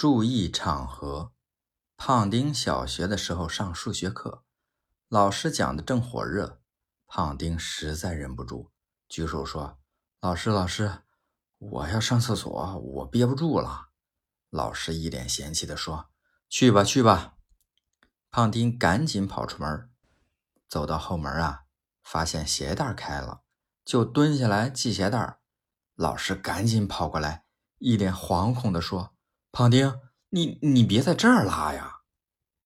注意场合。胖丁小学的时候上数学课，老师讲的正火热，胖丁实在忍不住，举手说：“老师，老师，我要上厕所，我憋不住了。”老师一脸嫌弃地说：“去吧，去吧。”胖丁赶紧跑出门，走到后门啊，发现鞋带开了，就蹲下来系鞋带。老师赶紧跑过来，一脸惶恐地说：“胖丁。”你你别在这儿拉呀！